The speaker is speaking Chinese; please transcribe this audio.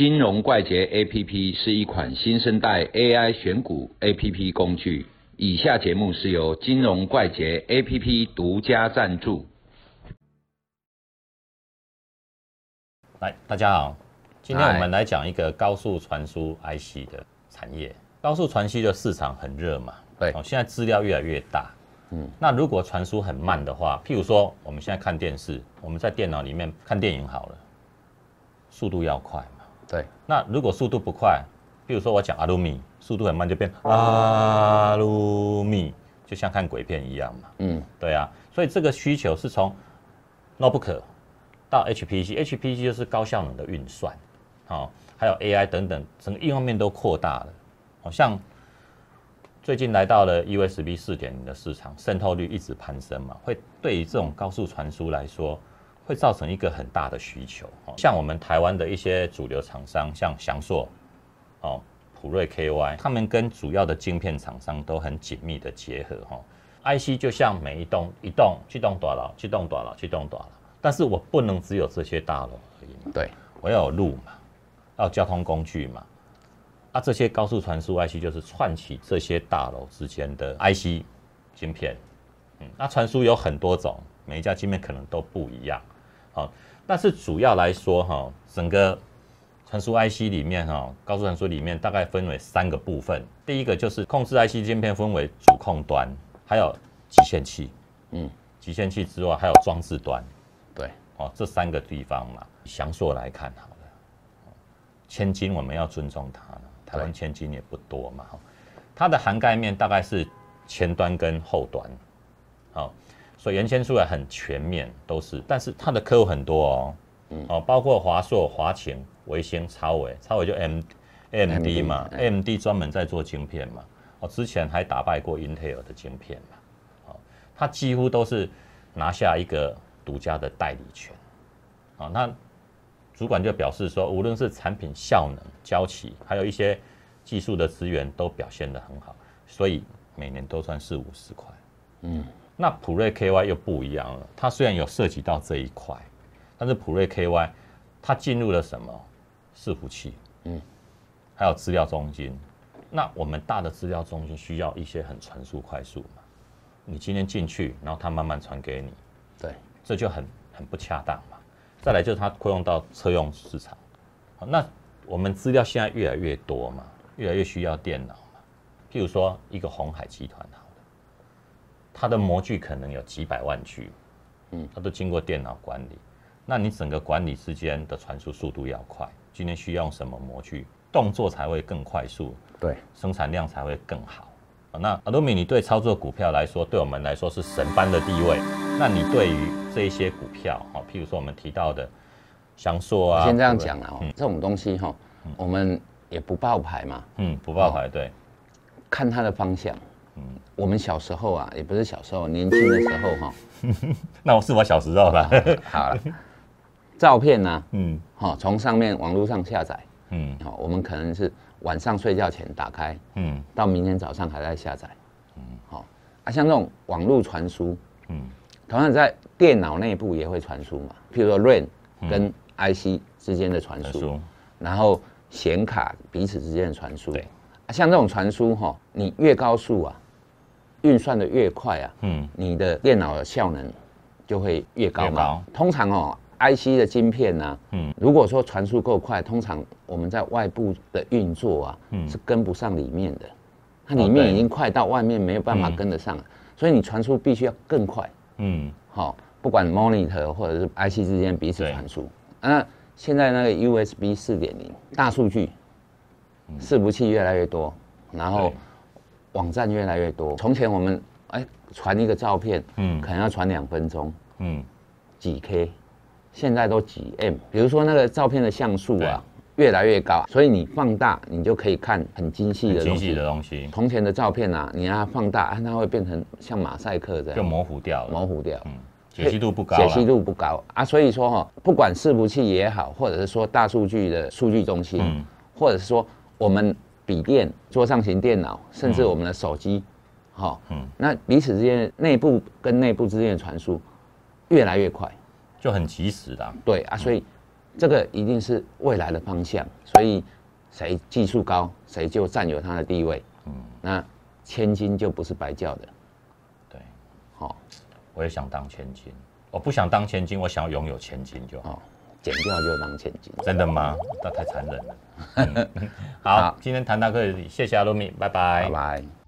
金融怪杰 APP 是一款新生代 AI 选股 APP 工具。以下节目是由金融怪杰 APP 独家赞助。来，大家好，今天我们来讲一个高速传输 IC 的产业。高速传输的市场很热嘛？对哦，现在资料越来越大。嗯，那如果传输很慢的话，譬如说我们现在看电视，我们在电脑里面看电影好了，速度要快嘛。对，那如果速度不快，比如说我讲阿鲁米，速度很慢就变阿鲁米，就像看鬼片一样嘛。嗯，对啊，所以这个需求是从 notebook 到 HPC，HPC 就是高效能的运算，哦、还有 AI 等等，整个应用面都扩大了。好、像最近来到了 USB 四点零的市场，渗透率一直攀升嘛，会对于这种高速传输来说，会造成一个很大的需求。哦像我们台湾的一些主流厂商，像翔硕、哦普瑞 KY，他们跟主要的晶片厂商都很紧密的结合哈、IC 就像每一栋一栋去栋大楼，去栋大楼，去栋大楼，但是我不能只有这些大楼而已嘛，对，我要有路嘛，要有交通工具嘛，啊，这些高速传输 IC 就是串起这些大楼之间的 IC 晶片，嗯，那传输有很多种，每一家晶片可能都不一样，好、但是主要来说哈、整个传输 IC 里面哈、高速传输里面大概分为三个部分，第一个就是控制 IC 晶片分为主控端，还有集线器，嗯，集线器之外还有装置端，对，哦，这三个地方嘛，详硕来看好了。哦千金我们要尊重它呢，台湾千金也不多嘛，哈，它的涵盖面大概是前端跟后端，好、所以延伸出来很全面，都是，但是它的客户很多哦，哦，包括华硕、华擎、维星、超伟，超伟就 M AMD 嘛 AMD，AMD 专门在做晶片嘛，哦，之前还打败过 Intel 的晶片嘛，哦，它几乎都是拿下一个独家的代理权，啊、那主管就表示说，无论是产品效能、交期，还有一些技术的资源都表现得很好，所以每年都算四五十块。嗯，那普瑞 KY 又不一样了，它虽然有涉及到这一块，但是普瑞 KY 它进入了什么伺服器，嗯，还有资料中心。那我们大的资料中心需要一些很传输快速嘛？你今天进去，然后它慢慢传给你，对，这就很很不恰当嘛。再来就是它扩用到车用市场，好那我们资料现在越来越多嘛，越来越需要电脑嘛。譬如说一个红海集团好了，它的模具可能有几百万具，嗯，它都经过电脑管理。那你整个管理之间的传输速度要快，今天需要用什么模具，动作才会更快速，对，生产量才会更好。啊那阿多米，你对操作股票来说，对我们来说是神般的地位。那你对于这一些股票，哈，譬如说我们提到的翔硕啊，先这样讲了哦，这种东西哈，我们也不爆牌嘛，嗯，不爆牌，对，看它的方向。嗯，我们小时候啊，也不是小时候，年轻的时候哈，那我是我小时候了，好了，照片呢，嗯。哈，从上面网络上下载，嗯。好，我们可能是晚上睡觉前打开，嗯。到明天早上还在下载。嗯，好啊，像这种网络传输，嗯。同样在电脑内部也会传输嘛，譬如说 RAM 跟 IC 之间的传输，然后显卡彼此之间的传输。对。啊，像这种传输哈，你越高速啊，运算的越快啊，嗯。你的电脑的效能就会越高嘛。高。通常哦，IC 的晶片呢、嗯。如果说传输够快，通常我们在外部的运作啊，嗯。是跟不上里面的，它哦里面已经快到外面没有办法嗯。跟得上了，所以你传输必须要更快。嗯。好、不管 monitor 或者是 IC 之间彼此对传输。那现在那个 USB 四点零大数据，伺服器越来越多，然后对网站越来越多。从前我们哎传一个照片，嗯。可能要传两分钟，嗯。几 K，现在都几 M。比如说那个照片的像素啊，越来越高，所以你放大，你就可以看很精细的东西。精细的。东西。从前的照片啊，你让它放大，啊它会变成像马赛克这样。就模糊掉了，模糊掉。解析度不高，解析度不高。啊，所以说哈、不管伺服器也好，或者是说大数据的数据中心，嗯。或者是说我们笔电、桌上型电脑，甚至我们的手机，好、嗯。那彼此之间内部跟内部之间的传输越来越快，就很及时的啊，对啊，所以这个一定是未来的方向，所以谁技术高，谁就占有它的地位。嗯，那千金就不是白叫的。对，好、我也想当千金，我不想当千金，我想要拥有千金就好。哦，减掉就当千金。真的吗？那太残忍了。嗯好好，今天谈到这里，谢谢阿鲁米，拜拜拜拜。